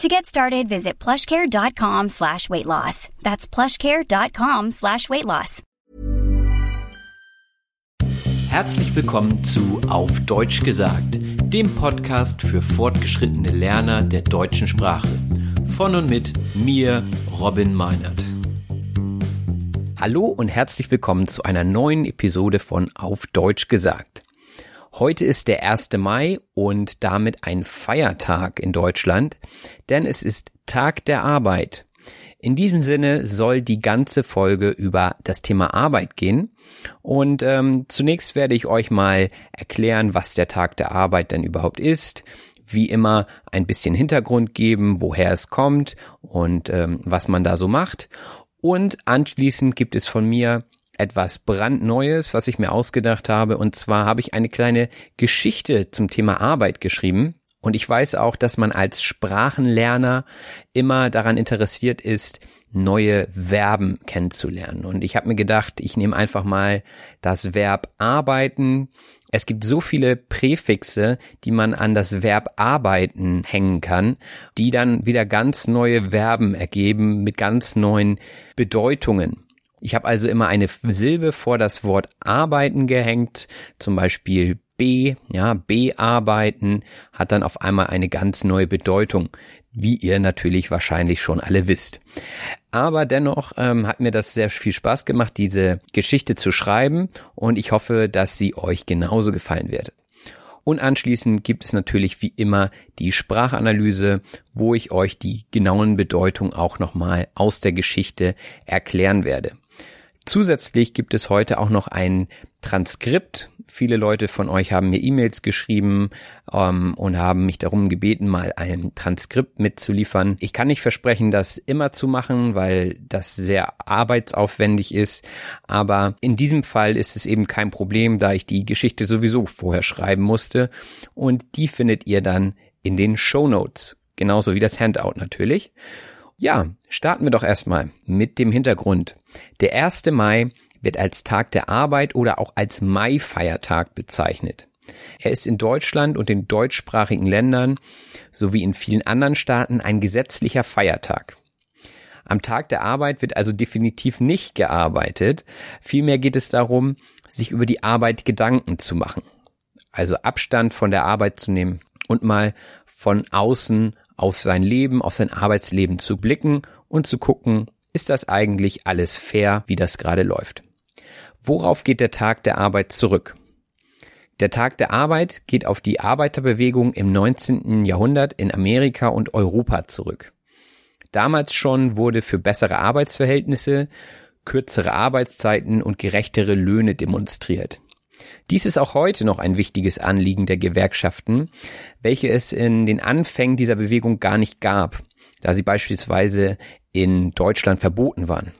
To get started, visit plushcare.com slash weight loss. That's plushcare.com slash weight loss. Herzlich willkommen zu Auf Deutsch gesagt, dem Podcast für fortgeschrittene Lerner der deutschen Sprache. Von und mit mir, Robin Meinert. Hallo und herzlich willkommen zu einer neuen Episode von Auf Deutsch gesagt. Heute ist der 1. Mai und damit ein Feiertag in Deutschland, denn es ist Tag der Arbeit. In diesem Sinne soll die ganze Folge über das Thema Arbeit gehen. Und ähm, zunächst werde ich euch mal erklären, was der Tag der Arbeit denn überhaupt ist. Wie immer ein bisschen Hintergrund geben, woher es kommt und ähm, was man da so macht. Und anschließend gibt es von mir etwas brandneues, was ich mir ausgedacht habe. Und zwar habe ich eine kleine Geschichte zum Thema Arbeit geschrieben. Und ich weiß auch, dass man als Sprachenlerner immer daran interessiert ist, neue Verben kennenzulernen. Und ich habe mir gedacht, ich nehme einfach mal das Verb arbeiten. Es gibt so viele Präfixe, die man an das Verb arbeiten hängen kann, die dann wieder ganz neue Verben ergeben mit ganz neuen Bedeutungen. Ich habe also immer eine Silbe vor das Wort arbeiten gehängt, zum Beispiel B, ja, bearbeiten hat dann auf einmal eine ganz neue Bedeutung, wie ihr natürlich wahrscheinlich schon alle wisst. Aber dennoch ähm, hat mir das sehr viel Spaß gemacht, diese Geschichte zu schreiben und ich hoffe, dass sie euch genauso gefallen wird. Und anschließend gibt es natürlich wie immer die Sprachanalyse, wo ich euch die genauen Bedeutungen auch nochmal aus der Geschichte erklären werde. Zusätzlich gibt es heute auch noch ein Transkript. Viele Leute von euch haben mir E-Mails geschrieben ähm, und haben mich darum gebeten, mal ein Transkript mitzuliefern. Ich kann nicht versprechen, das immer zu machen, weil das sehr arbeitsaufwendig ist. Aber in diesem Fall ist es eben kein Problem, da ich die Geschichte sowieso vorher schreiben musste. Und die findet ihr dann in den Show Notes. Genauso wie das Handout natürlich. Ja, starten wir doch erstmal mit dem Hintergrund. Der 1. Mai wird als Tag der Arbeit oder auch als Mai-Feiertag bezeichnet. Er ist in Deutschland und den deutschsprachigen Ländern sowie in vielen anderen Staaten ein gesetzlicher Feiertag. Am Tag der Arbeit wird also definitiv nicht gearbeitet. Vielmehr geht es darum, sich über die Arbeit Gedanken zu machen. Also Abstand von der Arbeit zu nehmen und mal von außen auf sein Leben, auf sein Arbeitsleben zu blicken und zu gucken, ist das eigentlich alles fair, wie das gerade läuft. Worauf geht der Tag der Arbeit zurück? Der Tag der Arbeit geht auf die Arbeiterbewegung im 19. Jahrhundert in Amerika und Europa zurück. Damals schon wurde für bessere Arbeitsverhältnisse, kürzere Arbeitszeiten und gerechtere Löhne demonstriert. Dies ist auch heute noch ein wichtiges Anliegen der Gewerkschaften, welche es in den Anfängen dieser Bewegung gar nicht gab, da sie beispielsweise in Deutschland verboten waren.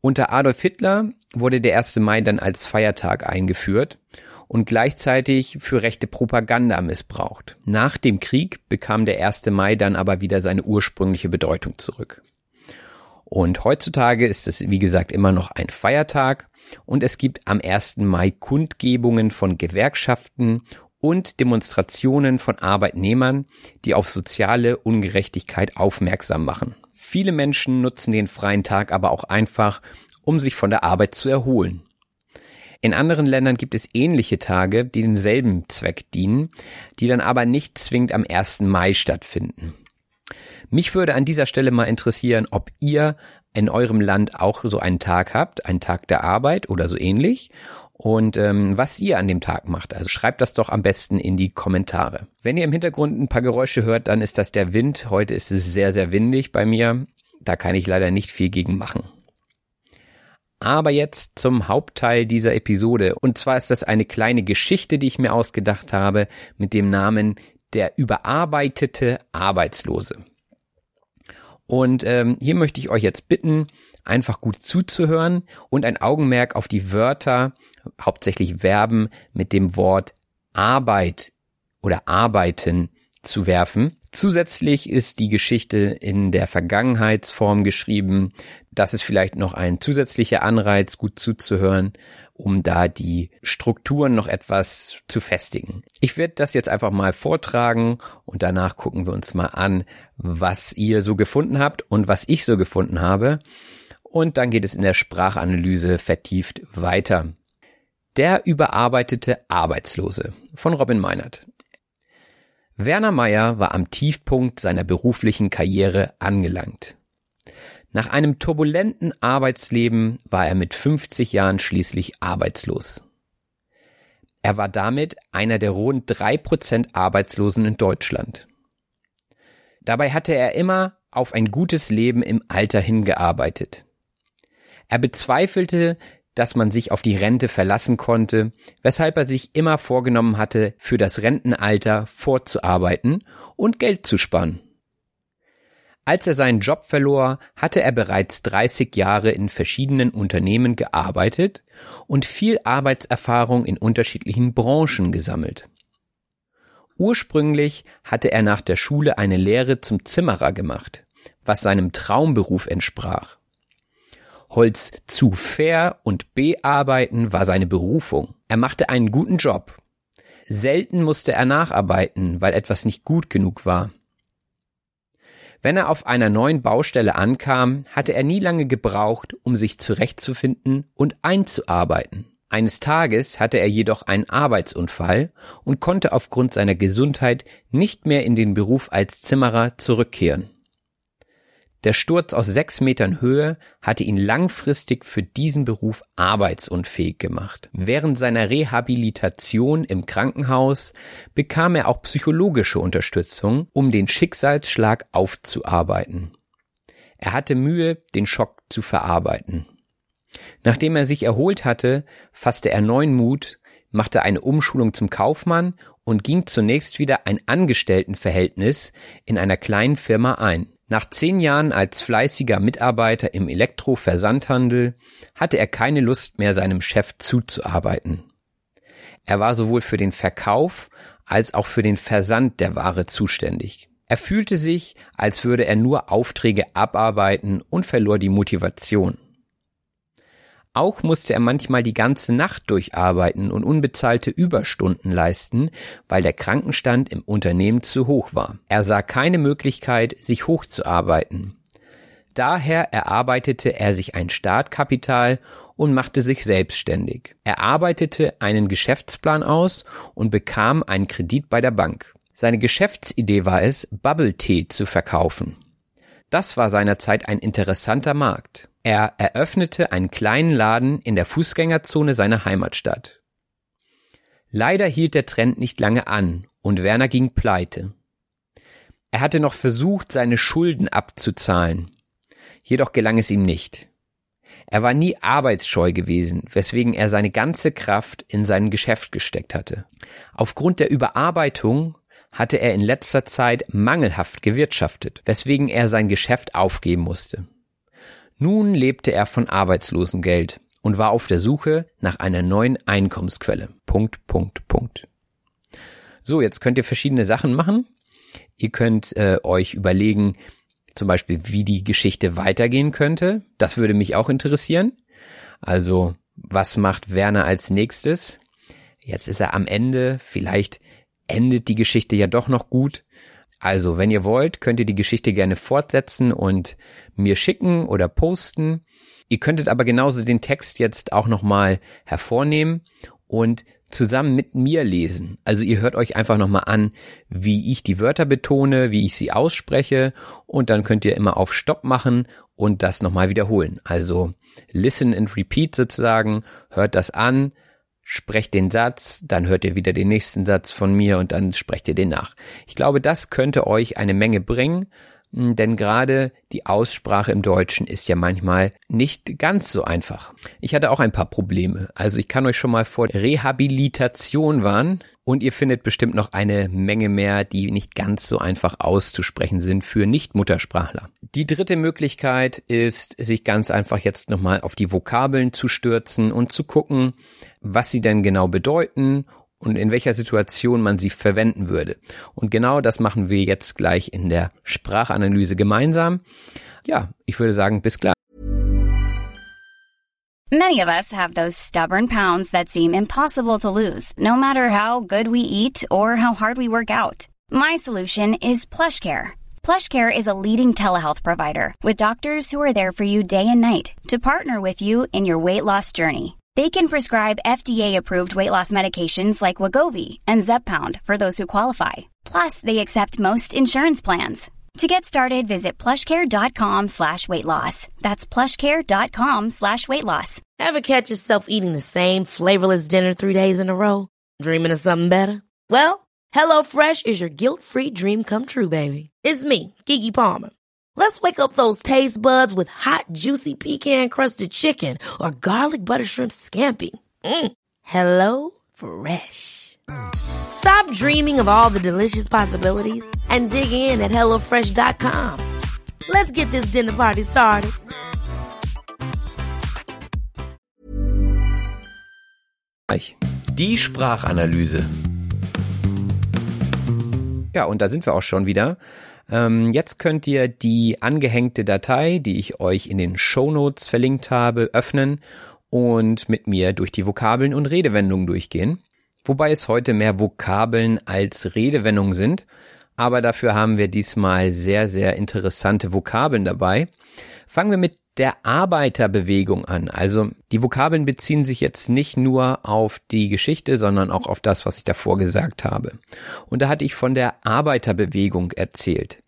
Unter Adolf Hitler wurde der 1. Mai dann als Feiertag eingeführt und gleichzeitig für rechte Propaganda missbraucht. Nach dem Krieg bekam der 1. Mai dann aber wieder seine ursprüngliche Bedeutung zurück. Und heutzutage ist es, wie gesagt, immer noch ein Feiertag und es gibt am 1. Mai Kundgebungen von Gewerkschaften und Demonstrationen von Arbeitnehmern, die auf soziale Ungerechtigkeit aufmerksam machen. Viele Menschen nutzen den freien Tag aber auch einfach, um sich von der Arbeit zu erholen. In anderen Ländern gibt es ähnliche Tage, die denselben Zweck dienen, die dann aber nicht zwingend am 1. Mai stattfinden. Mich würde an dieser Stelle mal interessieren, ob ihr in eurem Land auch so einen Tag habt, einen Tag der Arbeit oder so ähnlich und ähm, was ihr an dem Tag macht. Also schreibt das doch am besten in die Kommentare. Wenn ihr im Hintergrund ein paar Geräusche hört, dann ist das der Wind. Heute ist es sehr, sehr windig bei mir. Da kann ich leider nicht viel gegen machen. Aber jetzt zum Hauptteil dieser Episode. Und zwar ist das eine kleine Geschichte, die ich mir ausgedacht habe mit dem Namen Der überarbeitete Arbeitslose. Und ähm, hier möchte ich euch jetzt bitten, einfach gut zuzuhören und ein Augenmerk auf die Wörter, hauptsächlich Verben mit dem Wort Arbeit oder arbeiten zu werfen. Zusätzlich ist die Geschichte in der Vergangenheitsform geschrieben. Das ist vielleicht noch ein zusätzlicher Anreiz, gut zuzuhören, um da die Strukturen noch etwas zu festigen. Ich werde das jetzt einfach mal vortragen und danach gucken wir uns mal an, was ihr so gefunden habt und was ich so gefunden habe. Und dann geht es in der Sprachanalyse vertieft weiter. Der überarbeitete Arbeitslose von Robin Meinert. Werner Meyer war am Tiefpunkt seiner beruflichen Karriere angelangt. Nach einem turbulenten Arbeitsleben war er mit 50 Jahren schließlich arbeitslos. Er war damit einer der rund drei Prozent Arbeitslosen in Deutschland. Dabei hatte er immer auf ein gutes Leben im Alter hingearbeitet. Er bezweifelte dass man sich auf die Rente verlassen konnte, weshalb er sich immer vorgenommen hatte, für das Rentenalter vorzuarbeiten und Geld zu sparen. Als er seinen Job verlor, hatte er bereits 30 Jahre in verschiedenen Unternehmen gearbeitet und viel Arbeitserfahrung in unterschiedlichen Branchen gesammelt. Ursprünglich hatte er nach der Schule eine Lehre zum Zimmerer gemacht, was seinem Traumberuf entsprach. Holz zu fair und bearbeiten war seine Berufung. Er machte einen guten Job. Selten musste er nacharbeiten, weil etwas nicht gut genug war. Wenn er auf einer neuen Baustelle ankam, hatte er nie lange gebraucht, um sich zurechtzufinden und einzuarbeiten. Eines Tages hatte er jedoch einen Arbeitsunfall und konnte aufgrund seiner Gesundheit nicht mehr in den Beruf als Zimmerer zurückkehren. Der Sturz aus sechs Metern Höhe hatte ihn langfristig für diesen Beruf arbeitsunfähig gemacht. Während seiner Rehabilitation im Krankenhaus bekam er auch psychologische Unterstützung, um den Schicksalsschlag aufzuarbeiten. Er hatte Mühe, den Schock zu verarbeiten. Nachdem er sich erholt hatte, fasste er neuen Mut, machte eine Umschulung zum Kaufmann und ging zunächst wieder ein Angestelltenverhältnis in einer kleinen Firma ein. Nach zehn Jahren als fleißiger Mitarbeiter im Elektroversandhandel hatte er keine Lust mehr, seinem Chef zuzuarbeiten. Er war sowohl für den Verkauf als auch für den Versand der Ware zuständig. Er fühlte sich, als würde er nur Aufträge abarbeiten und verlor die Motivation. Auch musste er manchmal die ganze Nacht durcharbeiten und unbezahlte Überstunden leisten, weil der Krankenstand im Unternehmen zu hoch war. Er sah keine Möglichkeit, sich hochzuarbeiten. Daher erarbeitete er sich ein Startkapital und machte sich selbstständig. Er arbeitete einen Geschäftsplan aus und bekam einen Kredit bei der Bank. Seine Geschäftsidee war es, Bubble Tea zu verkaufen. Das war seinerzeit ein interessanter Markt. Er eröffnete einen kleinen Laden in der Fußgängerzone seiner Heimatstadt. Leider hielt der Trend nicht lange an und Werner ging pleite. Er hatte noch versucht, seine Schulden abzuzahlen. Jedoch gelang es ihm nicht. Er war nie arbeitsscheu gewesen, weswegen er seine ganze Kraft in sein Geschäft gesteckt hatte. Aufgrund der Überarbeitung hatte er in letzter Zeit mangelhaft gewirtschaftet, weswegen er sein Geschäft aufgeben musste. Nun lebte er von Arbeitslosengeld und war auf der Suche nach einer neuen Einkommensquelle. Punkt, Punkt, Punkt. So, jetzt könnt ihr verschiedene Sachen machen. Ihr könnt äh, euch überlegen, zum Beispiel, wie die Geschichte weitergehen könnte. Das würde mich auch interessieren. Also, was macht Werner als nächstes? Jetzt ist er am Ende. Vielleicht endet die Geschichte ja doch noch gut. Also, wenn ihr wollt, könnt ihr die Geschichte gerne fortsetzen und mir schicken oder posten. Ihr könntet aber genauso den Text jetzt auch nochmal hervornehmen und zusammen mit mir lesen. Also ihr hört euch einfach nochmal an, wie ich die Wörter betone, wie ich sie ausspreche und dann könnt ihr immer auf Stopp machen und das nochmal wiederholen. Also listen and repeat sozusagen, hört das an, sprecht den Satz, dann hört ihr wieder den nächsten Satz von mir und dann sprecht ihr den nach. Ich glaube, das könnte euch eine Menge bringen denn gerade die Aussprache im Deutschen ist ja manchmal nicht ganz so einfach. Ich hatte auch ein paar Probleme. Also ich kann euch schon mal vor Rehabilitation warnen und ihr findet bestimmt noch eine Menge mehr, die nicht ganz so einfach auszusprechen sind für Nicht-Muttersprachler. Die dritte Möglichkeit ist, sich ganz einfach jetzt nochmal auf die Vokabeln zu stürzen und zu gucken, was sie denn genau bedeuten und in welcher Situation man sie verwenden würde. Und genau das machen wir jetzt gleich in der Sprachanalyse gemeinsam. Ja, ich würde sagen, bis gleich. Many of us have those stubborn pounds that seem impossible to lose, no matter how good we eat or how hard we work out. My solution is PlushCare. PlushCare is a leading telehealth provider with doctors who are there for you day and night to partner with you in your weight loss journey. They can prescribe FDA-approved weight loss medications like Wagovi and Zepbound for those who qualify. Plus, they accept most insurance plans. To get started, visit plushcare.com slash weight loss. That's plushcare.com slash weight loss. Ever catch yourself eating the same flavorless dinner three days in a row? Dreaming of something better? Well, HelloFresh is your guilt-free dream come true, baby. It's me, Kiki Palmer. Let's wake up those taste buds with hot, juicy pecan crusted chicken or garlic butter shrimp scampi. Mm. Hello Fresh. Stop dreaming of all the delicious possibilities and dig in at HelloFresh.com. Let's get this dinner party started. Die Sprachanalyse. Ja, und da sind wir auch schon wieder. Ähm, jetzt könnt ihr die angehängte Datei, die ich euch in den Show Notes verlinkt habe, öffnen und mit mir durch die Vokabeln und Redewendungen durchgehen. Wobei es heute mehr Vokabeln als Redewendungen sind. Aber dafür haben wir diesmal sehr, sehr interessante Vokabeln dabei. Fangen wir mit der Arbeiterbewegung an. Also die Vokabeln beziehen sich jetzt nicht nur auf die Geschichte, sondern auch auf das, was ich davor gesagt habe. Und da hatte ich von der Arbeiterbewegung erzählt.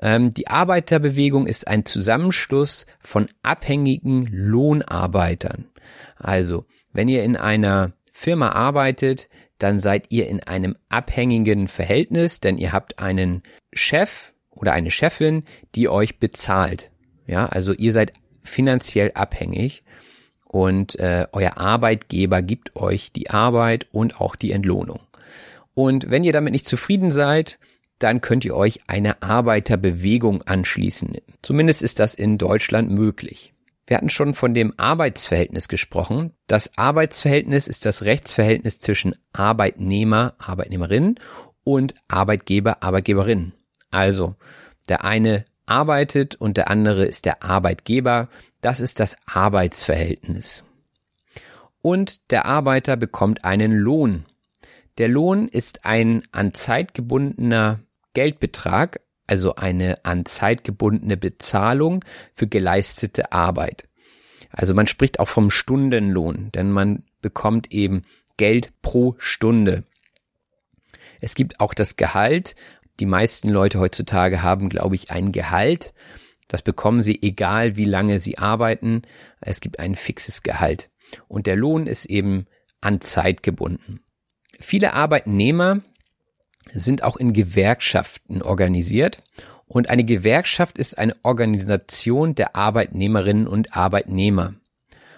Ähm, die Arbeiterbewegung ist ein Zusammenschluss von abhängigen Lohnarbeitern. Also, wenn ihr in einer Firma arbeitet, dann seid ihr in einem abhängigen Verhältnis, denn ihr habt einen Chef oder eine Chefin, die euch bezahlt. Ja, also ihr seid finanziell abhängig und äh, euer Arbeitgeber gibt euch die Arbeit und auch die Entlohnung. Und wenn ihr damit nicht zufrieden seid, dann könnt ihr euch einer Arbeiterbewegung anschließen. Zumindest ist das in Deutschland möglich. Wir hatten schon von dem Arbeitsverhältnis gesprochen. Das Arbeitsverhältnis ist das Rechtsverhältnis zwischen Arbeitnehmer, Arbeitnehmerin und Arbeitgeber, Arbeitgeberin. Also der eine arbeitet und der andere ist der Arbeitgeber. Das ist das Arbeitsverhältnis. Und der Arbeiter bekommt einen Lohn. Der Lohn ist ein an Zeit gebundener Geldbetrag, also eine an Zeit gebundene Bezahlung für geleistete Arbeit. Also man spricht auch vom Stundenlohn, denn man bekommt eben Geld pro Stunde. Es gibt auch das Gehalt, die meisten Leute heutzutage haben, glaube ich, ein Gehalt. Das bekommen sie egal, wie lange sie arbeiten. Es gibt ein fixes Gehalt. Und der Lohn ist eben an Zeit gebunden. Viele Arbeitnehmer sind auch in Gewerkschaften organisiert. Und eine Gewerkschaft ist eine Organisation der Arbeitnehmerinnen und Arbeitnehmer.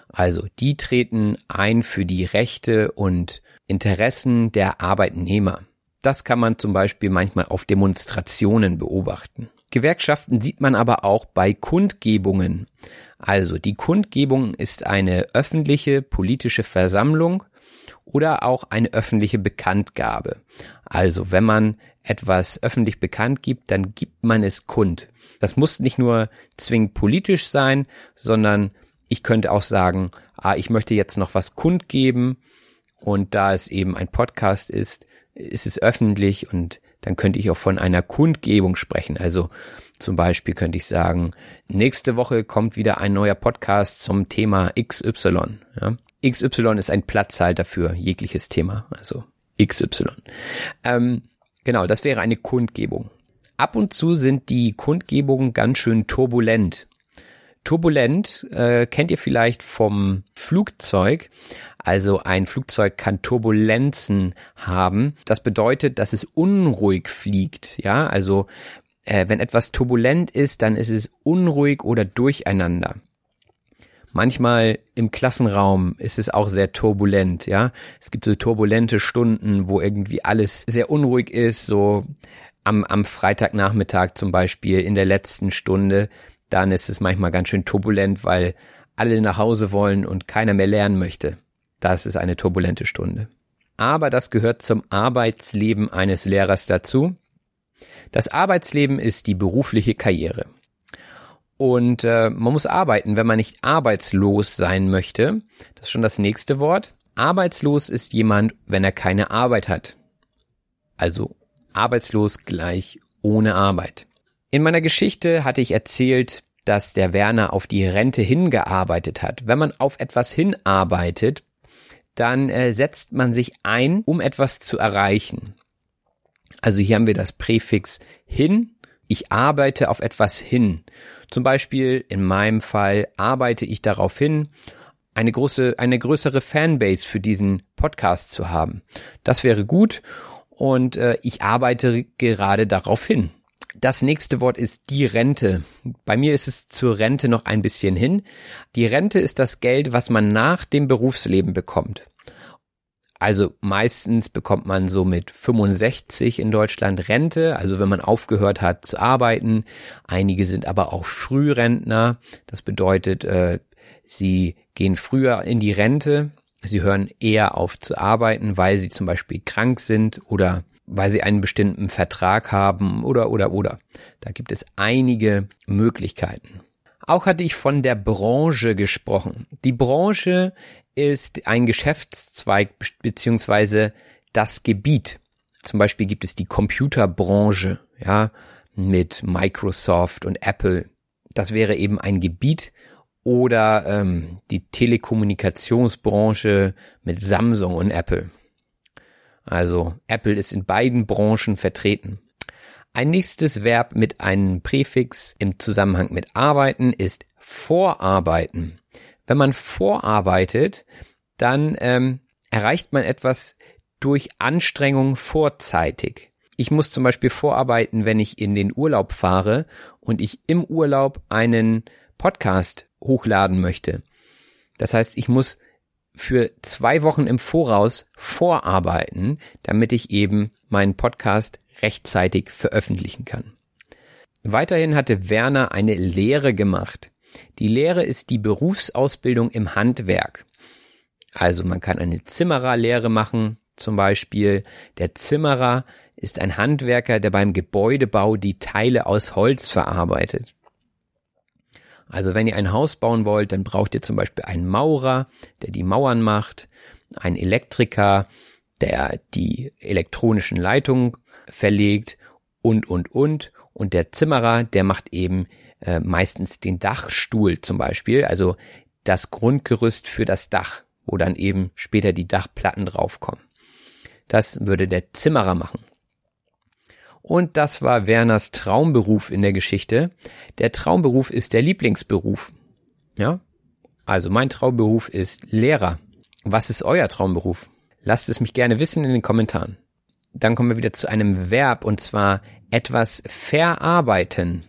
Also die treten ein für die Rechte und Interessen der Arbeitnehmer. Das kann man zum Beispiel manchmal auf Demonstrationen beobachten. Gewerkschaften sieht man aber auch bei Kundgebungen. Also die Kundgebung ist eine öffentliche politische Versammlung oder auch eine öffentliche Bekanntgabe. Also wenn man etwas öffentlich bekannt gibt, dann gibt man es kund. Das muss nicht nur zwingend politisch sein, sondern ich könnte auch sagen, ah, ich möchte jetzt noch was kundgeben und da es eben ein Podcast ist, ist es öffentlich und dann könnte ich auch von einer Kundgebung sprechen. Also zum Beispiel könnte ich sagen, nächste Woche kommt wieder ein neuer Podcast zum Thema XY. Ja? XY ist ein Platzhalter für jegliches Thema, also XY. Ähm, genau, das wäre eine Kundgebung. Ab und zu sind die Kundgebungen ganz schön turbulent. Turbulent äh, kennt ihr vielleicht vom Flugzeug. Also ein Flugzeug kann Turbulenzen haben. Das bedeutet, dass es unruhig fliegt. Ja, also äh, wenn etwas turbulent ist, dann ist es unruhig oder durcheinander. Manchmal im Klassenraum ist es auch sehr turbulent, ja. Es gibt so turbulente Stunden, wo irgendwie alles sehr unruhig ist, so am, am Freitagnachmittag zum Beispiel in der letzten Stunde, dann ist es manchmal ganz schön turbulent, weil alle nach Hause wollen und keiner mehr lernen möchte. Das ist eine turbulente Stunde. Aber das gehört zum Arbeitsleben eines Lehrers dazu. Das Arbeitsleben ist die berufliche Karriere. Und äh, man muss arbeiten, wenn man nicht arbeitslos sein möchte. Das ist schon das nächste Wort. Arbeitslos ist jemand, wenn er keine Arbeit hat. Also arbeitslos gleich ohne Arbeit. In meiner Geschichte hatte ich erzählt, dass der Werner auf die Rente hingearbeitet hat. Wenn man auf etwas hinarbeitet, dann äh, setzt man sich ein, um etwas zu erreichen. Also hier haben wir das Präfix hin. Ich arbeite auf etwas hin. Zum Beispiel in meinem Fall arbeite ich darauf hin, eine große, eine größere Fanbase für diesen Podcast zu haben. Das wäre gut und äh, ich arbeite gerade darauf hin. Das nächste Wort ist die Rente. Bei mir ist es zur Rente noch ein bisschen hin. Die Rente ist das Geld, was man nach dem Berufsleben bekommt. Also meistens bekommt man so mit 65 in Deutschland Rente, also wenn man aufgehört hat zu arbeiten. Einige sind aber auch Frührentner. Das bedeutet, äh, sie gehen früher in die Rente. Sie hören eher auf zu arbeiten, weil sie zum Beispiel krank sind oder weil sie einen bestimmten Vertrag haben oder oder oder. Da gibt es einige Möglichkeiten. Auch hatte ich von der Branche gesprochen. Die Branche ist ein Geschäftszweig beziehungsweise das Gebiet. Zum Beispiel gibt es die Computerbranche, ja, mit Microsoft und Apple. Das wäre eben ein Gebiet oder ähm, die Telekommunikationsbranche mit Samsung und Apple. Also Apple ist in beiden Branchen vertreten. Ein nächstes Verb mit einem Präfix im Zusammenhang mit arbeiten ist vorarbeiten. Wenn man vorarbeitet, dann ähm, erreicht man etwas durch Anstrengung vorzeitig. Ich muss zum Beispiel vorarbeiten, wenn ich in den Urlaub fahre und ich im Urlaub einen Podcast hochladen möchte. Das heißt, ich muss für zwei Wochen im Voraus vorarbeiten, damit ich eben meinen Podcast rechtzeitig veröffentlichen kann. Weiterhin hatte Werner eine Lehre gemacht. Die Lehre ist die Berufsausbildung im Handwerk. Also man kann eine Zimmererlehre machen, zum Beispiel. Der Zimmerer ist ein Handwerker, der beim Gebäudebau die Teile aus Holz verarbeitet. Also wenn ihr ein Haus bauen wollt, dann braucht ihr zum Beispiel einen Maurer, der die Mauern macht, einen Elektriker, der die elektronischen Leitungen verlegt und, und, und. Und der Zimmerer, der macht eben äh, meistens den Dachstuhl zum Beispiel, also das Grundgerüst für das Dach, wo dann eben später die Dachplatten draufkommen. Das würde der Zimmerer machen. Und das war Werners Traumberuf in der Geschichte. Der Traumberuf ist der Lieblingsberuf. Ja? Also mein Traumberuf ist Lehrer. Was ist euer Traumberuf? Lasst es mich gerne wissen in den Kommentaren. Dann kommen wir wieder zu einem Verb und zwar etwas verarbeiten.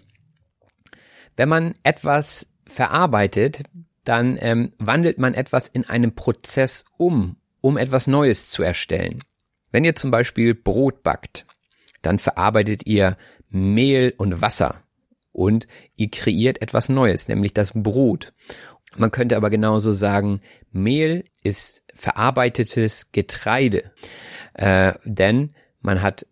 Wenn man etwas verarbeitet, dann ähm, wandelt man etwas in einem Prozess um, um etwas Neues zu erstellen. Wenn ihr zum Beispiel Brot backt, dann verarbeitet ihr Mehl und Wasser und ihr kreiert etwas Neues, nämlich das Brot. Man könnte aber genauso sagen, Mehl ist verarbeitetes Getreide, äh, denn man hat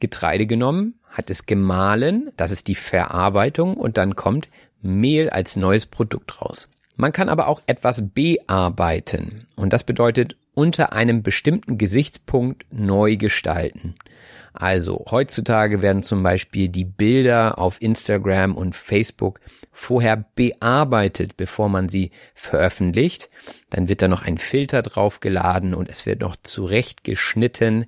Getreide genommen, hat es gemahlen, das ist die Verarbeitung und dann kommt Mehl als neues Produkt raus. Man kann aber auch etwas bearbeiten und das bedeutet unter einem bestimmten Gesichtspunkt neu gestalten. Also heutzutage werden zum Beispiel die Bilder auf Instagram und Facebook vorher bearbeitet, bevor man sie veröffentlicht. Dann wird da noch ein Filter draufgeladen und es wird noch zurechtgeschnitten.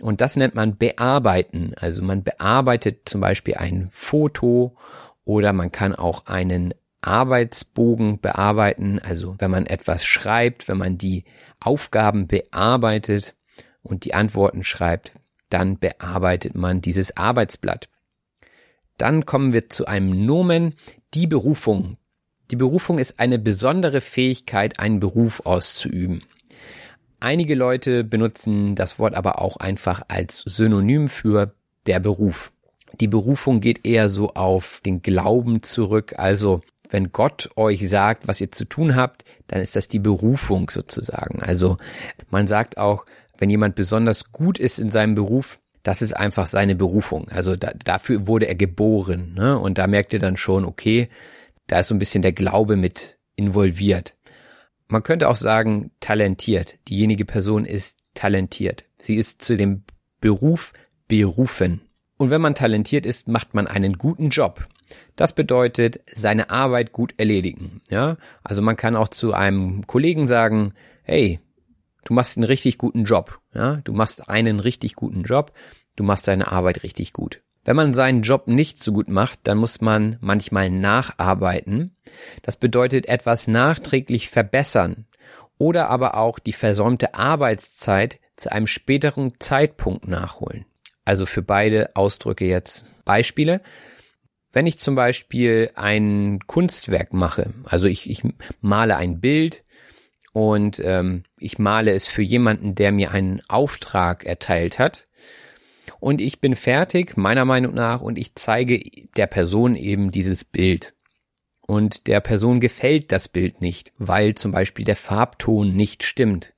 Und das nennt man bearbeiten. Also man bearbeitet zum Beispiel ein Foto oder man kann auch einen Arbeitsbogen bearbeiten. Also wenn man etwas schreibt, wenn man die Aufgaben bearbeitet und die Antworten schreibt, dann bearbeitet man dieses Arbeitsblatt. Dann kommen wir zu einem Nomen, die Berufung. Die Berufung ist eine besondere Fähigkeit, einen Beruf auszuüben. Einige Leute benutzen das Wort aber auch einfach als Synonym für der Beruf. Die Berufung geht eher so auf den Glauben zurück. Also wenn Gott euch sagt, was ihr zu tun habt, dann ist das die Berufung sozusagen. Also man sagt auch, wenn jemand besonders gut ist in seinem Beruf, das ist einfach seine Berufung. Also da, dafür wurde er geboren. Ne? Und da merkt ihr dann schon, okay, da ist so ein bisschen der Glaube mit involviert. Man könnte auch sagen, talentiert. Diejenige Person ist talentiert. Sie ist zu dem Beruf berufen. Und wenn man talentiert ist, macht man einen guten Job. Das bedeutet, seine Arbeit gut erledigen. Ja, also man kann auch zu einem Kollegen sagen, hey, du machst einen richtig guten Job. Ja, du machst einen richtig guten Job. Du machst deine Arbeit richtig gut. Wenn man seinen Job nicht so gut macht, dann muss man manchmal nacharbeiten. Das bedeutet etwas nachträglich verbessern oder aber auch die versäumte Arbeitszeit zu einem späteren Zeitpunkt nachholen. Also für beide Ausdrücke jetzt Beispiele. Wenn ich zum Beispiel ein Kunstwerk mache, also ich, ich male ein Bild und ähm, ich male es für jemanden, der mir einen Auftrag erteilt hat. Und ich bin fertig, meiner Meinung nach, und ich zeige der Person eben dieses Bild. Und der Person gefällt das Bild nicht, weil zum Beispiel der Farbton nicht stimmt.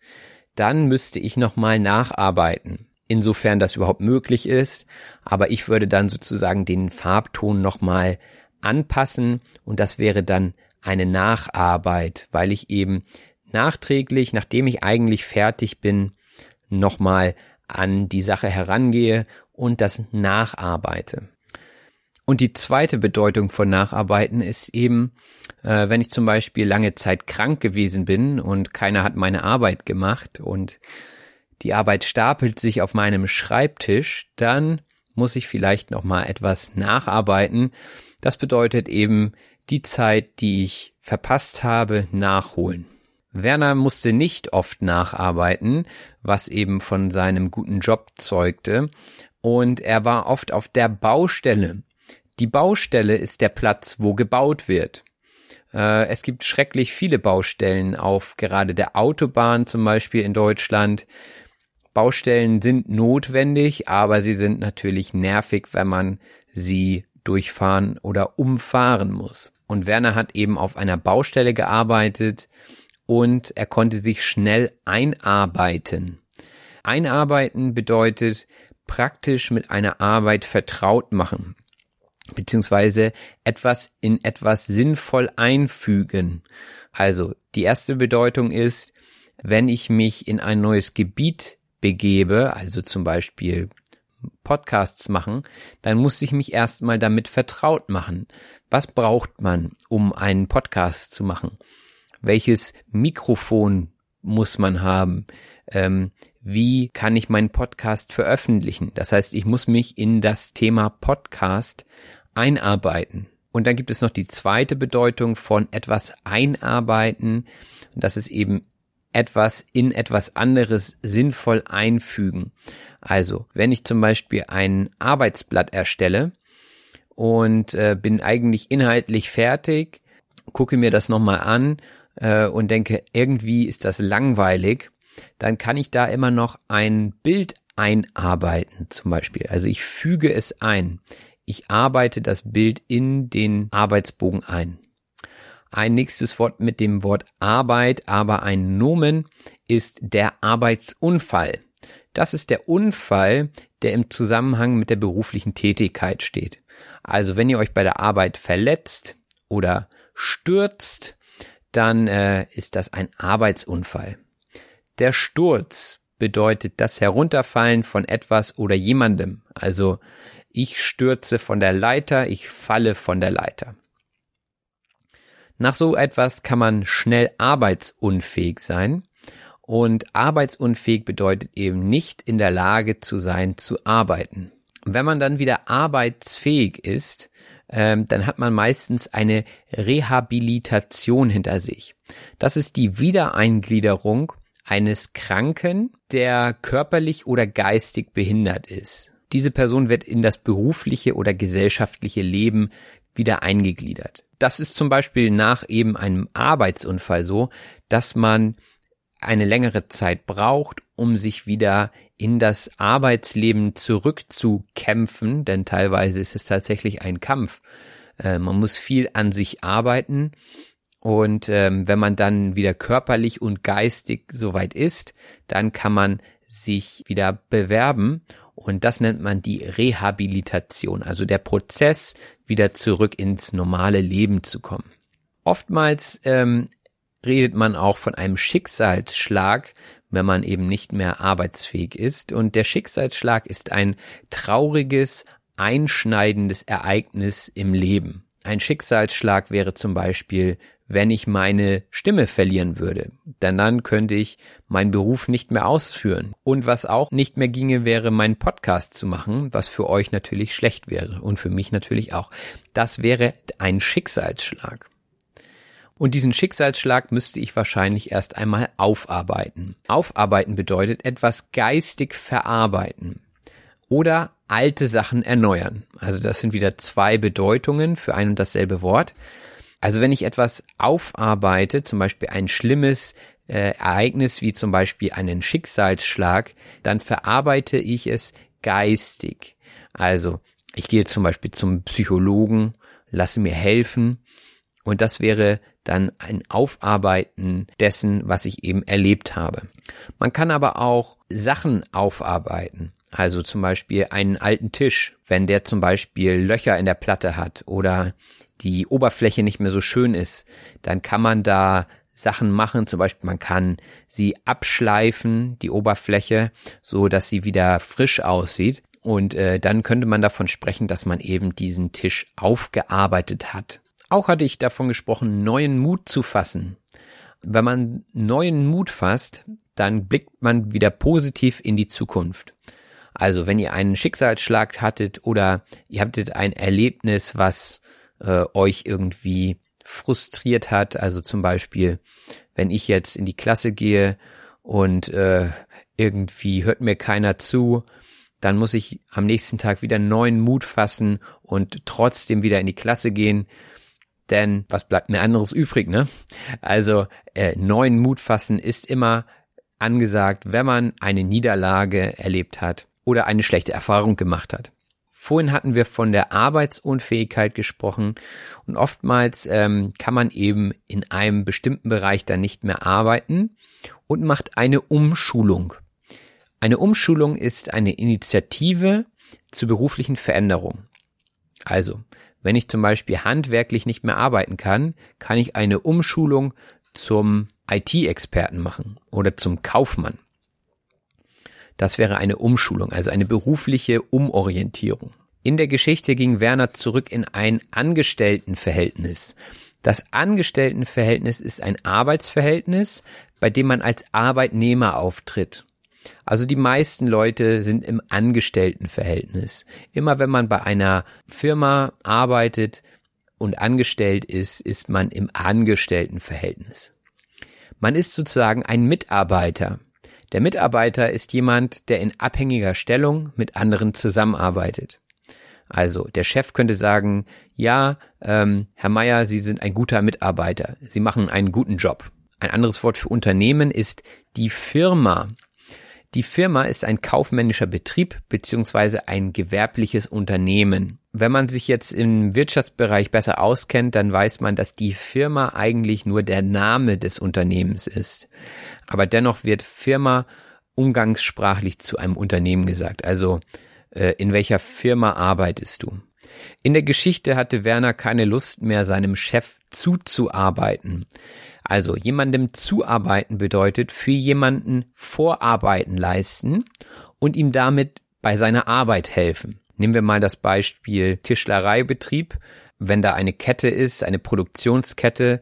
Dann müsste ich nochmal nacharbeiten, insofern das überhaupt möglich ist. Aber ich würde dann sozusagen den Farbton nochmal anpassen und das wäre dann eine Nacharbeit, weil ich eben nachträglich, nachdem ich eigentlich fertig bin, nochmal an die Sache herangehe und das nacharbeite. Und die zweite Bedeutung von Nacharbeiten ist eben, äh, wenn ich zum Beispiel lange Zeit krank gewesen bin und keiner hat meine Arbeit gemacht und die Arbeit stapelt sich auf meinem Schreibtisch, dann muss ich vielleicht noch mal etwas nacharbeiten. Das bedeutet eben die Zeit, die ich verpasst habe, nachholen. Werner musste nicht oft nacharbeiten, was eben von seinem guten Job zeugte, und er war oft auf der Baustelle. Die Baustelle ist der Platz, wo gebaut wird. Äh, es gibt schrecklich viele Baustellen auf gerade der Autobahn zum Beispiel in Deutschland. Baustellen sind notwendig, aber sie sind natürlich nervig, wenn man sie durchfahren oder umfahren muss. Und Werner hat eben auf einer Baustelle gearbeitet, und er konnte sich schnell einarbeiten. Einarbeiten bedeutet praktisch mit einer Arbeit vertraut machen, beziehungsweise etwas in etwas sinnvoll einfügen. Also die erste Bedeutung ist, wenn ich mich in ein neues Gebiet begebe, also zum Beispiel Podcasts machen, dann muss ich mich erstmal damit vertraut machen. Was braucht man, um einen Podcast zu machen? welches Mikrofon muss man haben, ähm, wie kann ich meinen Podcast veröffentlichen. Das heißt, ich muss mich in das Thema Podcast einarbeiten. Und dann gibt es noch die zweite Bedeutung von etwas einarbeiten. Das ist eben etwas in etwas anderes sinnvoll einfügen. Also, wenn ich zum Beispiel ein Arbeitsblatt erstelle und äh, bin eigentlich inhaltlich fertig, gucke mir das nochmal an äh, und denke, irgendwie ist das langweilig, dann kann ich da immer noch ein Bild einarbeiten zum Beispiel. Also ich füge es ein. Ich arbeite das Bild in den Arbeitsbogen ein. Ein nächstes Wort mit dem Wort Arbeit, aber ein Nomen ist der Arbeitsunfall. Das ist der Unfall, der im Zusammenhang mit der beruflichen Tätigkeit steht. Also wenn ihr euch bei der Arbeit verletzt oder stürzt, dann äh, ist das ein Arbeitsunfall. Der Sturz bedeutet das Herunterfallen von etwas oder jemandem. Also ich stürze von der Leiter, ich falle von der Leiter. Nach so etwas kann man schnell arbeitsunfähig sein. Und arbeitsunfähig bedeutet eben nicht in der Lage zu sein, zu arbeiten. Wenn man dann wieder arbeitsfähig ist, ähm, dann hat man meistens eine Rehabilitation hinter sich. Das ist die Wiedereingliederung eines Kranken, der körperlich oder geistig behindert ist. Diese Person wird in das berufliche oder gesellschaftliche Leben wieder eingegliedert. Das ist zum Beispiel nach eben einem Arbeitsunfall so, dass man eine längere Zeit braucht, um sich wieder in das Arbeitsleben zurückzukämpfen, denn teilweise ist es tatsächlich ein Kampf. Äh, man muss viel an sich arbeiten und ähm, wenn man dann wieder körperlich und geistig soweit ist, dann kann man sich wieder bewerben und das nennt man die Rehabilitation, also der Prozess, wieder zurück ins normale Leben zu kommen. Oftmals ähm, redet man auch von einem Schicksalsschlag, wenn man eben nicht mehr arbeitsfähig ist. Und der Schicksalsschlag ist ein trauriges, einschneidendes Ereignis im Leben. Ein Schicksalsschlag wäre zum Beispiel wenn ich meine Stimme verlieren würde. Denn dann könnte ich meinen Beruf nicht mehr ausführen. Und was auch nicht mehr ginge, wäre meinen Podcast zu machen, was für euch natürlich schlecht wäre und für mich natürlich auch. Das wäre ein Schicksalsschlag. Und diesen Schicksalsschlag müsste ich wahrscheinlich erst einmal aufarbeiten. Aufarbeiten bedeutet etwas geistig verarbeiten oder alte Sachen erneuern. Also das sind wieder zwei Bedeutungen für ein und dasselbe Wort. Also wenn ich etwas aufarbeite, zum Beispiel ein schlimmes äh, Ereignis wie zum Beispiel einen Schicksalsschlag, dann verarbeite ich es geistig. Also ich gehe zum Beispiel zum Psychologen, lasse mir helfen und das wäre dann ein Aufarbeiten dessen, was ich eben erlebt habe. Man kann aber auch Sachen aufarbeiten. Also zum Beispiel einen alten Tisch, wenn der zum Beispiel Löcher in der Platte hat oder die Oberfläche nicht mehr so schön ist, dann kann man da Sachen machen, zum Beispiel man kann sie abschleifen, die Oberfläche, so dass sie wieder frisch aussieht. Und äh, dann könnte man davon sprechen, dass man eben diesen Tisch aufgearbeitet hat. Auch hatte ich davon gesprochen, neuen Mut zu fassen. Wenn man neuen Mut fasst, dann blickt man wieder positiv in die Zukunft. Also wenn ihr einen Schicksalsschlag hattet oder ihr hattet ein Erlebnis, was äh, euch irgendwie frustriert hat. Also zum Beispiel, wenn ich jetzt in die Klasse gehe und äh, irgendwie hört mir keiner zu, dann muss ich am nächsten Tag wieder neuen Mut fassen und trotzdem wieder in die Klasse gehen. Denn was bleibt mir anderes übrig, ne? Also äh, neuen Mut fassen ist immer angesagt, wenn man eine Niederlage erlebt hat oder eine schlechte Erfahrung gemacht hat. Vorhin hatten wir von der Arbeitsunfähigkeit gesprochen und oftmals ähm, kann man eben in einem bestimmten Bereich dann nicht mehr arbeiten und macht eine Umschulung. Eine Umschulung ist eine Initiative zur beruflichen Veränderung. Also, wenn ich zum Beispiel handwerklich nicht mehr arbeiten kann, kann ich eine Umschulung zum IT-Experten machen oder zum Kaufmann. Das wäre eine Umschulung, also eine berufliche Umorientierung. In der Geschichte ging Werner zurück in ein Angestelltenverhältnis. Das Angestelltenverhältnis ist ein Arbeitsverhältnis, bei dem man als Arbeitnehmer auftritt. Also die meisten Leute sind im Angestelltenverhältnis. Immer wenn man bei einer Firma arbeitet und angestellt ist, ist man im Angestelltenverhältnis. Man ist sozusagen ein Mitarbeiter. Der Mitarbeiter ist jemand, der in abhängiger Stellung mit anderen zusammenarbeitet. Also der Chef könnte sagen, ja, ähm, Herr Meier, Sie sind ein guter Mitarbeiter, Sie machen einen guten Job. Ein anderes Wort für Unternehmen ist die Firma. Die Firma ist ein kaufmännischer Betrieb beziehungsweise ein gewerbliches Unternehmen. Wenn man sich jetzt im Wirtschaftsbereich besser auskennt, dann weiß man, dass die Firma eigentlich nur der Name des Unternehmens ist. Aber dennoch wird Firma umgangssprachlich zu einem Unternehmen gesagt. Also äh, in welcher Firma arbeitest du? In der Geschichte hatte Werner keine Lust mehr, seinem Chef zuzuarbeiten. Also jemandem zuarbeiten bedeutet für jemanden Vorarbeiten leisten und ihm damit bei seiner Arbeit helfen. Nehmen wir mal das Beispiel Tischlereibetrieb. Wenn da eine Kette ist, eine Produktionskette,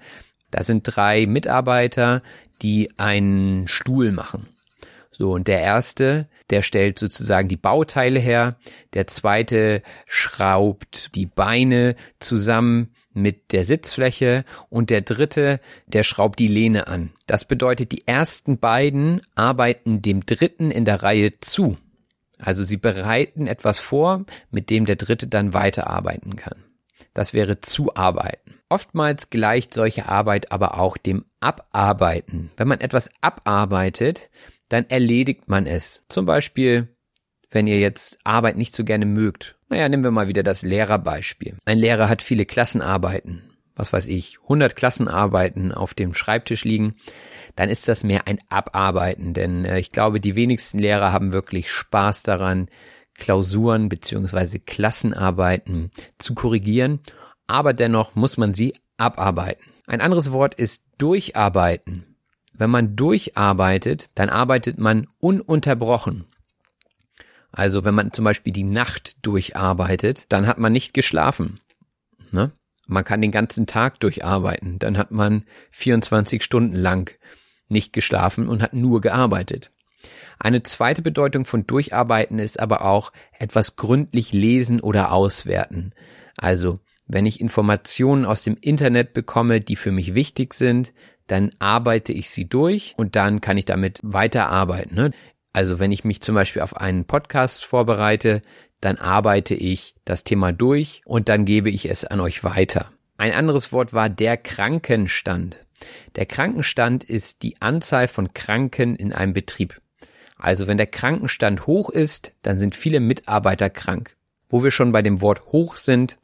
da sind drei Mitarbeiter, die einen Stuhl machen. So, und der erste, der stellt sozusagen die Bauteile her, der zweite schraubt die Beine zusammen mit der Sitzfläche und der dritte, der schraubt die Lehne an. Das bedeutet, die ersten beiden arbeiten dem dritten in der Reihe zu. Also sie bereiten etwas vor, mit dem der dritte dann weiterarbeiten kann. Das wäre zuarbeiten. Oftmals gleicht solche Arbeit aber auch dem Abarbeiten. Wenn man etwas abarbeitet, dann erledigt man es. Zum Beispiel, wenn ihr jetzt Arbeit nicht so gerne mögt. Naja, nehmen wir mal wieder das Lehrerbeispiel. Ein Lehrer hat viele Klassenarbeiten, was weiß ich, 100 Klassenarbeiten auf dem Schreibtisch liegen, dann ist das mehr ein Abarbeiten, denn äh, ich glaube, die wenigsten Lehrer haben wirklich Spaß daran, Klausuren beziehungsweise Klassenarbeiten zu korrigieren, aber dennoch muss man sie abarbeiten. Ein anderes Wort ist durcharbeiten. Wenn man durcharbeitet, dann arbeitet man ununterbrochen. Also wenn man zum Beispiel die Nacht durcharbeitet, dann hat man nicht geschlafen. Ne? Man kann den ganzen Tag durcharbeiten, dann hat man 24 Stunden lang nicht geschlafen und hat nur gearbeitet. Eine zweite Bedeutung von durcharbeiten ist aber auch etwas gründlich lesen oder auswerten. Also, wenn ich Informationen aus dem Internet bekomme, die für mich wichtig sind, dann arbeite ich sie durch und dann kann ich damit weiterarbeiten. Ne? Also wenn ich mich zum Beispiel auf einen Podcast vorbereite, dann arbeite ich das Thema durch und dann gebe ich es an euch weiter. Ein anderes Wort war der Krankenstand. Der Krankenstand ist die Anzahl von Kranken in einem Betrieb. Also wenn der Krankenstand hoch ist, dann sind viele Mitarbeiter krank. Wo wir schon bei dem Wort hoch sind,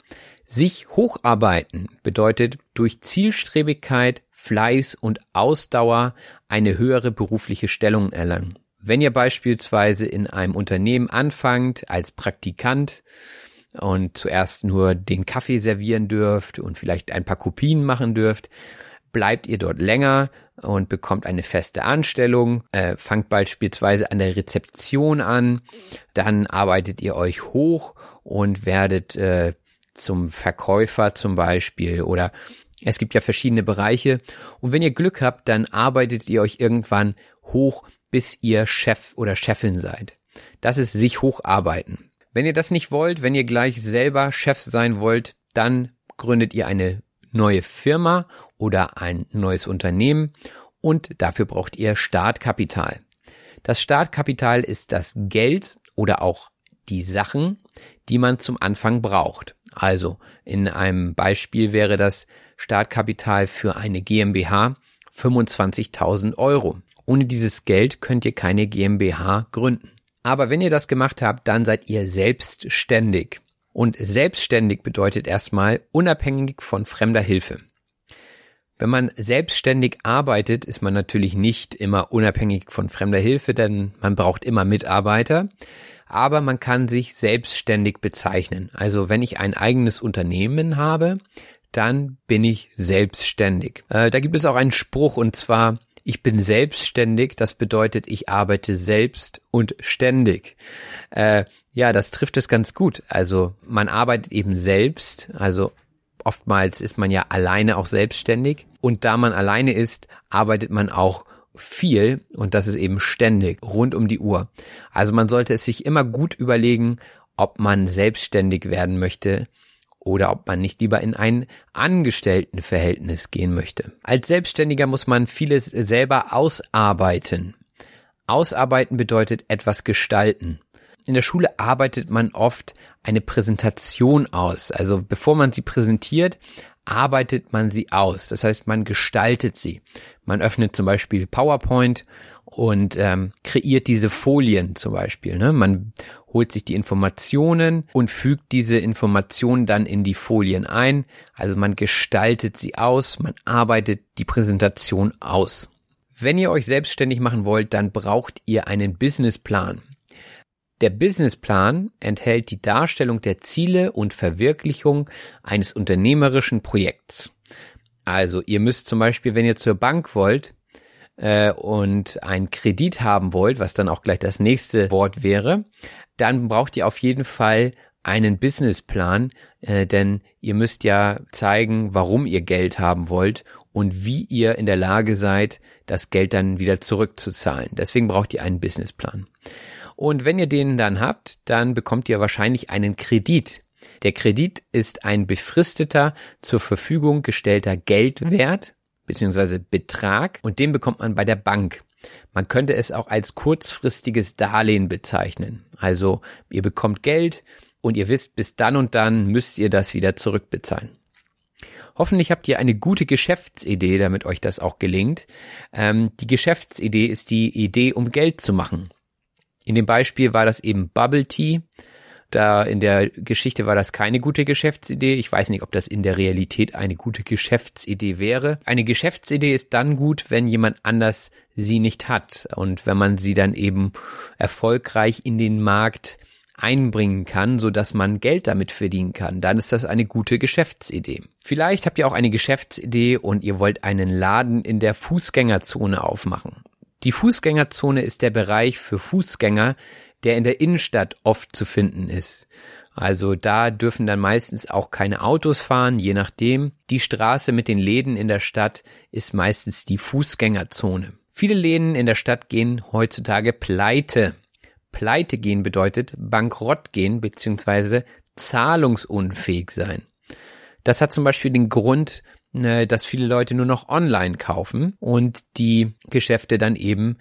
sich hocharbeiten bedeutet durch Zielstrebigkeit, Fleiß und Ausdauer eine höhere berufliche Stellung erlangen. Wenn ihr beispielsweise in einem Unternehmen anfangt als Praktikant und zuerst nur den Kaffee servieren dürft und vielleicht ein paar Kopien machen dürft, bleibt ihr dort länger und bekommt eine feste Anstellung, äh, fangt beispielsweise an der Rezeption an, dann arbeitet ihr euch hoch und werdet äh, zum Verkäufer zum Beispiel oder es gibt ja verschiedene Bereiche. Und wenn ihr Glück habt, dann arbeitet ihr euch irgendwann hoch, bis ihr Chef oder Chefin seid. Das ist sich hocharbeiten. Wenn ihr das nicht wollt, wenn ihr gleich selber Chef sein wollt, dann gründet ihr eine neue Firma oder ein neues Unternehmen und dafür braucht ihr Startkapital. Das Startkapital ist das Geld oder auch die Sachen, die man zum Anfang braucht. Also in einem Beispiel wäre das Startkapital für eine GmbH 25.000 Euro. Ohne dieses Geld könnt ihr keine GmbH gründen. Aber wenn ihr das gemacht habt, dann seid ihr selbstständig. Und selbstständig bedeutet erstmal unabhängig von fremder Hilfe. Wenn man selbstständig arbeitet, ist man natürlich nicht immer unabhängig von fremder Hilfe, denn man braucht immer Mitarbeiter. Aber man kann sich selbstständig bezeichnen. Also wenn ich ein eigenes Unternehmen habe, dann bin ich selbstständig. Äh, da gibt es auch einen Spruch und zwar, ich bin selbstständig, das bedeutet, ich arbeite selbst und ständig. Äh, ja, das trifft es ganz gut. Also man arbeitet eben selbst, also oftmals ist man ja alleine auch selbstständig und da man alleine ist, arbeitet man auch viel und das ist eben ständig, rund um die Uhr. Also man sollte es sich immer gut überlegen, ob man selbstständig werden möchte oder ob man nicht lieber in ein Angestelltenverhältnis gehen möchte. Als Selbstständiger muss man vieles selber ausarbeiten. Ausarbeiten bedeutet etwas gestalten. In der Schule arbeitet man oft eine Präsentation aus. Also bevor man sie präsentiert, arbeitet man sie aus. Das heißt, man gestaltet sie. Man öffnet zum Beispiel PowerPoint und ähm, kreiert diese Folien zum Beispiel. Ne? Man holt sich die Informationen und fügt diese Informationen dann in die Folien ein. Also man gestaltet sie aus, man arbeitet die Präsentation aus. Wenn ihr euch selbstständig machen wollt, dann braucht ihr einen Businessplan. Der Businessplan enthält die Darstellung der Ziele und Verwirklichung eines unternehmerischen Projekts. Also ihr müsst zum Beispiel, wenn ihr zur Bank wollt äh, und einen Kredit haben wollt, was dann auch gleich das nächste Wort wäre, dann braucht ihr auf jeden Fall einen Businessplan, äh, denn ihr müsst ja zeigen, warum ihr Geld haben wollt und wie ihr in der Lage seid, das Geld dann wieder zurückzuzahlen. Deswegen braucht ihr einen Businessplan. Und wenn ihr den dann habt, dann bekommt ihr wahrscheinlich einen Kredit. Der Kredit ist ein befristeter, zur Verfügung gestellter Geldwert bzw. Betrag und den bekommt man bei der Bank. Man könnte es auch als kurzfristiges Darlehen bezeichnen. Also ihr bekommt Geld und ihr wisst, bis dann und dann müsst ihr das wieder zurückbezahlen. Hoffentlich habt ihr eine gute Geschäftsidee, damit euch das auch gelingt. Ähm, die Geschäftsidee ist die Idee, um Geld zu machen. In dem Beispiel war das eben Bubble Tea. Da in der Geschichte war das keine gute Geschäftsidee. Ich weiß nicht, ob das in der Realität eine gute Geschäftsidee wäre. Eine Geschäftsidee ist dann gut, wenn jemand anders sie nicht hat und wenn man sie dann eben erfolgreich in den Markt einbringen kann, so dass man Geld damit verdienen kann, dann ist das eine gute Geschäftsidee. Vielleicht habt ihr auch eine Geschäftsidee und ihr wollt einen Laden in der Fußgängerzone aufmachen. Die Fußgängerzone ist der Bereich für Fußgänger, der in der Innenstadt oft zu finden ist. Also da dürfen dann meistens auch keine Autos fahren, je nachdem. Die Straße mit den Läden in der Stadt ist meistens die Fußgängerzone. Viele Läden in der Stadt gehen heutzutage pleite. Pleite gehen bedeutet bankrott gehen bzw. zahlungsunfähig sein. Das hat zum Beispiel den Grund, Ne, dass viele Leute nur noch online kaufen und die Geschäfte dann eben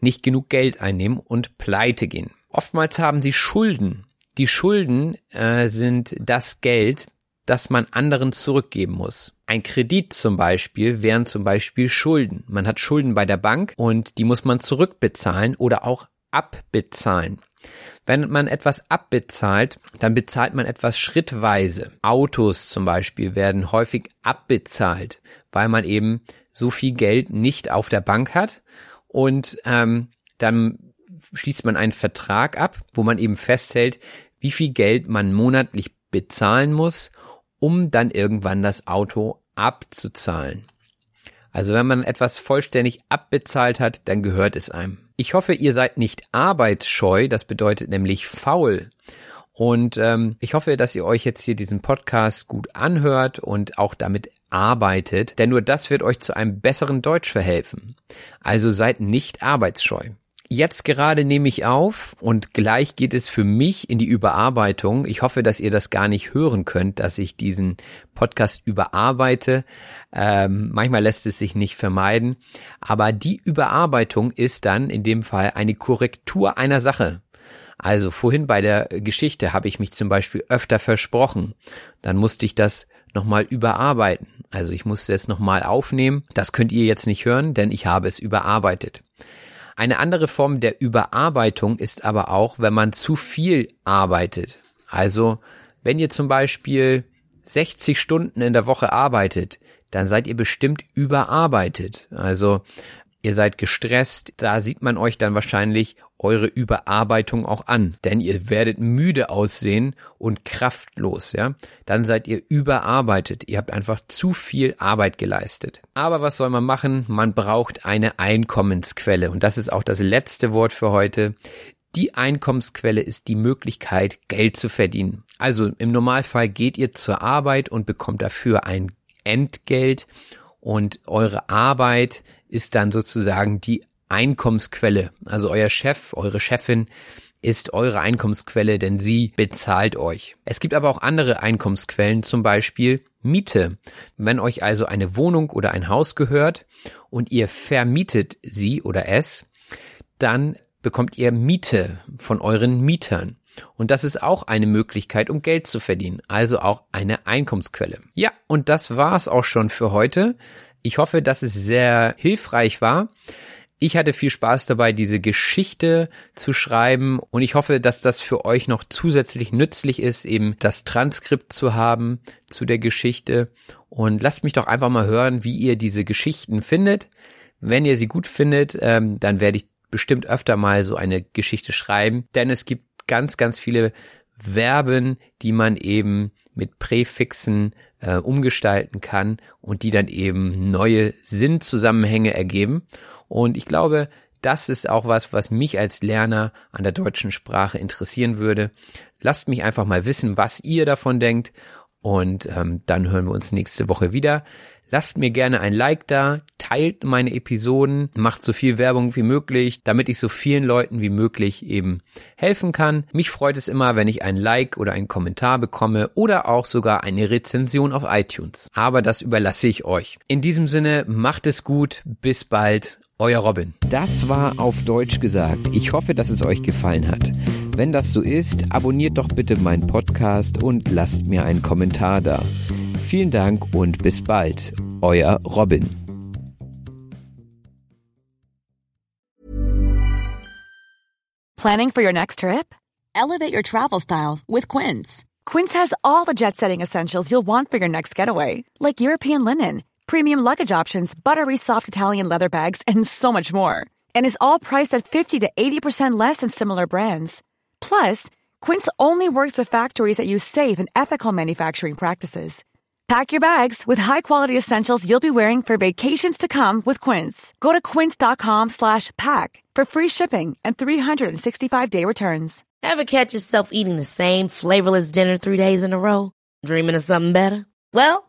nicht genug Geld einnehmen und pleite gehen. Oftmals haben sie Schulden. Die Schulden äh, sind das Geld, das man anderen zurückgeben muss. Ein Kredit zum Beispiel wären zum Beispiel Schulden. Man hat Schulden bei der Bank und die muss man zurückbezahlen oder auch abbezahlen. Wenn man etwas abbezahlt, dann bezahlt man etwas schrittweise. Autos zum Beispiel werden häufig abbezahlt, weil man eben so viel Geld nicht auf der Bank hat und ähm, dann schließt man einen Vertrag ab, wo man eben festhält, wie viel Geld man monatlich bezahlen muss, um dann irgendwann das Auto abzuzahlen. Also wenn man etwas vollständig abbezahlt hat, dann gehört es einem. Ich hoffe, ihr seid nicht arbeitsscheu, das bedeutet nämlich faul. Und ähm, ich hoffe, dass ihr euch jetzt hier diesen Podcast gut anhört und auch damit arbeitet, denn nur das wird euch zu einem besseren Deutsch verhelfen. Also seid nicht arbeitsscheu. Jetzt gerade nehme ich auf und gleich geht es für mich in die Überarbeitung. Ich hoffe, dass ihr das gar nicht hören könnt, dass ich diesen Podcast überarbeite. Ähm, manchmal lässt es sich nicht vermeiden. Aber die Überarbeitung ist dann in dem Fall eine Korrektur einer Sache. Also vorhin bei der Geschichte habe ich mich zum Beispiel öfter versprochen. Dann musste ich das nochmal überarbeiten. Also ich musste es nochmal aufnehmen. Das könnt ihr jetzt nicht hören, denn ich habe es überarbeitet. Eine andere Form der Überarbeitung ist aber auch, wenn man zu viel arbeitet. Also, wenn ihr zum Beispiel 60 Stunden in der Woche arbeitet, dann seid ihr bestimmt überarbeitet. Also, ihr seid gestresst, da sieht man euch dann wahrscheinlich eure Überarbeitung auch an, denn ihr werdet müde aussehen und kraftlos, ja? Dann seid ihr überarbeitet. Ihr habt einfach zu viel Arbeit geleistet. Aber was soll man machen? Man braucht eine Einkommensquelle und das ist auch das letzte Wort für heute. Die Einkommensquelle ist die Möglichkeit, Geld zu verdienen. Also im Normalfall geht ihr zur Arbeit und bekommt dafür ein Entgelt und eure Arbeit ist dann sozusagen die Einkommensquelle. Also euer Chef, eure Chefin ist eure Einkommensquelle, denn sie bezahlt euch. Es gibt aber auch andere Einkommensquellen, zum Beispiel Miete. Wenn euch also eine Wohnung oder ein Haus gehört und ihr vermietet sie oder es, dann bekommt ihr Miete von euren Mietern. Und das ist auch eine Möglichkeit, um Geld zu verdienen, also auch eine Einkommensquelle. Ja, und das war's auch schon für heute. Ich hoffe, dass es sehr hilfreich war. Ich hatte viel Spaß dabei, diese Geschichte zu schreiben und ich hoffe, dass das für euch noch zusätzlich nützlich ist, eben das Transkript zu haben zu der Geschichte. Und lasst mich doch einfach mal hören, wie ihr diese Geschichten findet. Wenn ihr sie gut findet, ähm, dann werde ich bestimmt öfter mal so eine Geschichte schreiben, denn es gibt ganz, ganz viele Verben, die man eben mit Präfixen äh, umgestalten kann und die dann eben neue Sinnzusammenhänge ergeben. Und ich glaube, das ist auch was, was mich als Lerner an der deutschen Sprache interessieren würde. Lasst mich einfach mal wissen, was ihr davon denkt und ähm, dann hören wir uns nächste Woche wieder. Lasst mir gerne ein Like da, teilt meine Episoden, macht so viel Werbung wie möglich, damit ich so vielen Leuten wie möglich eben helfen kann. Mich freut es immer, wenn ich ein Like oder einen Kommentar bekomme oder auch sogar eine Rezension auf iTunes. Aber das überlasse ich euch. In diesem Sinne, macht es gut, bis bald, euer Robin. Das war auf Deutsch gesagt. Ich hoffe, dass es euch gefallen hat. Wenn das so ist, abonniert doch bitte meinen Podcast und lasst mir einen Kommentar da. Vielen Dank und bis bald. Euer Robin. Planning for your next trip? Elevate your travel style with Quince. Quince has all the jet setting essentials you'll want for your next getaway, like European linen, premium luggage options, buttery soft Italian leather bags, and so much more. And is all priced at 50 to 80% less than similar brands. Plus, Quince only works with factories that use safe and ethical manufacturing practices. Pack your bags with high-quality essentials you'll be wearing for vacations to come with Quince. Go to quince.com slash pack for free shipping and 365-day returns. Ever catch yourself eating the same flavorless dinner three days in a row? Dreaming of something better? Well,